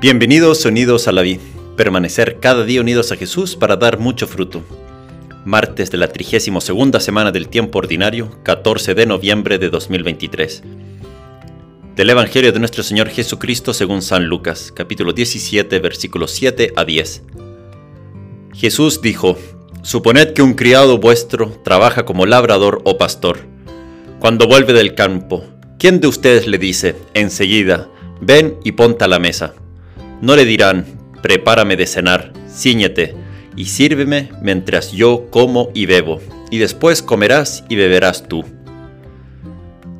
Bienvenidos unidos a la vida, permanecer cada día unidos a Jesús para dar mucho fruto. Martes de la 32 semana del tiempo ordinario, 14 de noviembre de 2023. Del Evangelio de nuestro Señor Jesucristo según San Lucas, capítulo 17, versículos 7 a 10. Jesús dijo, Suponed que un criado vuestro trabaja como labrador o pastor. Cuando vuelve del campo, ¿quién de ustedes le dice, enseguida, ven y ponte a la mesa? No le dirán, prepárame de cenar, ciñete y sírveme mientras yo como y bebo, y después comerás y beberás tú.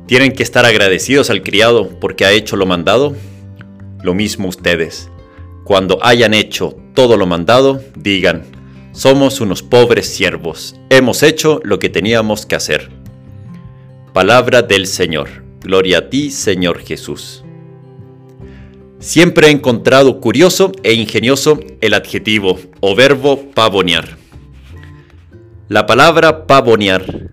¿Tienen que estar agradecidos al criado porque ha hecho lo mandado? Lo mismo ustedes. Cuando hayan hecho todo lo mandado, digan, somos unos pobres siervos, hemos hecho lo que teníamos que hacer. Palabra del Señor. Gloria a ti, Señor Jesús. Siempre he encontrado curioso e ingenioso el adjetivo o verbo pavonear. La palabra pavonear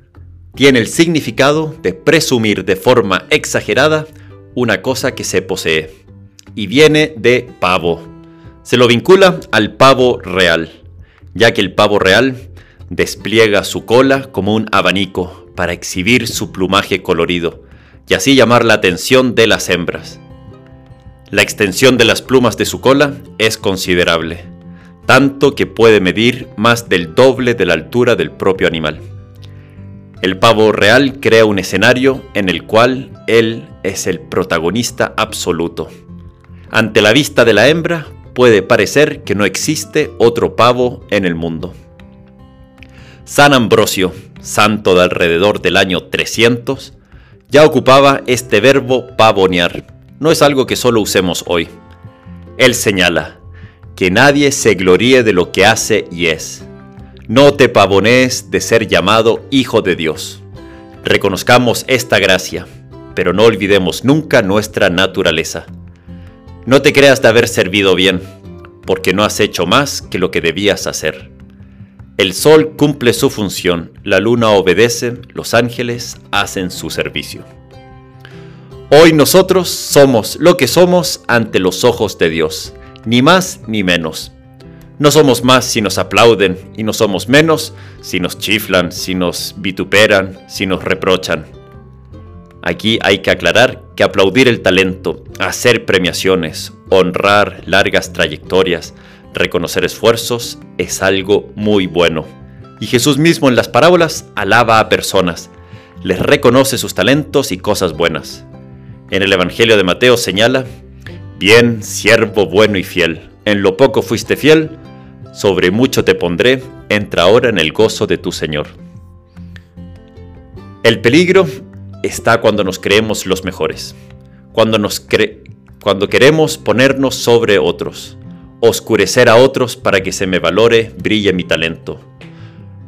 tiene el significado de presumir de forma exagerada una cosa que se posee y viene de pavo. Se lo vincula al pavo real, ya que el pavo real despliega su cola como un abanico para exhibir su plumaje colorido y así llamar la atención de las hembras. La extensión de las plumas de su cola es considerable, tanto que puede medir más del doble de la altura del propio animal. El pavo real crea un escenario en el cual él es el protagonista absoluto. Ante la vista de la hembra puede parecer que no existe otro pavo en el mundo. San Ambrosio, santo de alrededor del año 300, ya ocupaba este verbo pavonear no es algo que solo usemos hoy. Él señala, que nadie se gloríe de lo que hace y es. No te pavonees de ser llamado Hijo de Dios. Reconozcamos esta gracia, pero no olvidemos nunca nuestra naturaleza. No te creas de haber servido bien, porque no has hecho más que lo que debías hacer. El sol cumple su función, la luna obedece, los ángeles hacen su servicio. Hoy nosotros somos lo que somos ante los ojos de Dios, ni más ni menos. No somos más si nos aplauden y no somos menos si nos chiflan, si nos vituperan, si nos reprochan. Aquí hay que aclarar que aplaudir el talento, hacer premiaciones, honrar largas trayectorias, reconocer esfuerzos es algo muy bueno. Y Jesús mismo en las parábolas alaba a personas, les reconoce sus talentos y cosas buenas. En el Evangelio de Mateo señala, Bien, siervo bueno y fiel, en lo poco fuiste fiel, sobre mucho te pondré, entra ahora en el gozo de tu Señor. El peligro está cuando nos creemos los mejores, cuando, nos cuando queremos ponernos sobre otros, oscurecer a otros para que se me valore, brille mi talento,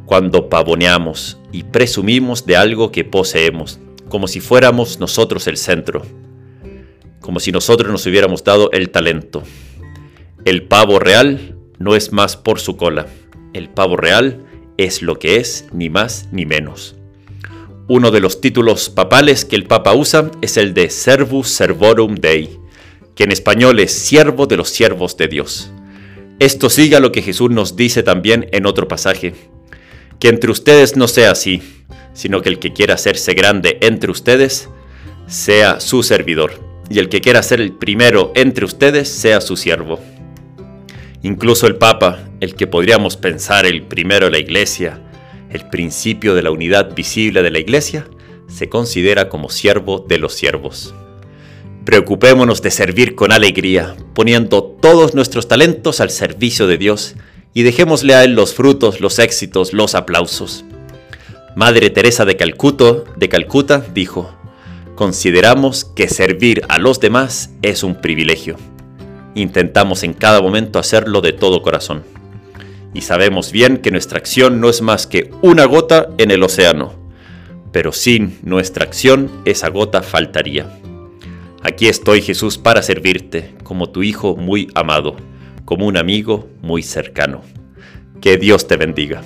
cuando pavoneamos y presumimos de algo que poseemos, como si fuéramos nosotros el centro, como si nosotros nos hubiéramos dado el talento. El pavo real no es más por su cola, el pavo real es lo que es, ni más ni menos. Uno de los títulos papales que el Papa usa es el de Servus Servorum Dei, que en español es siervo de los siervos de Dios. Esto sigue a lo que Jesús nos dice también en otro pasaje, que entre ustedes no sea así, sino que el que quiera hacerse grande entre ustedes sea su servidor, y el que quiera ser el primero entre ustedes sea su siervo. Incluso el Papa, el que podríamos pensar el primero de la Iglesia, el principio de la unidad visible de la Iglesia, se considera como siervo de los siervos. Preocupémonos de servir con alegría, poniendo todos nuestros talentos al servicio de Dios y dejémosle a Él los frutos, los éxitos, los aplausos. Madre Teresa de Calcuto, de Calcuta dijo, consideramos que servir a los demás es un privilegio. Intentamos en cada momento hacerlo de todo corazón. Y sabemos bien que nuestra acción no es más que una gota en el océano, pero sin nuestra acción esa gota faltaría. Aquí estoy Jesús para servirte, como tu Hijo muy amado, como un amigo muy cercano. Que Dios te bendiga.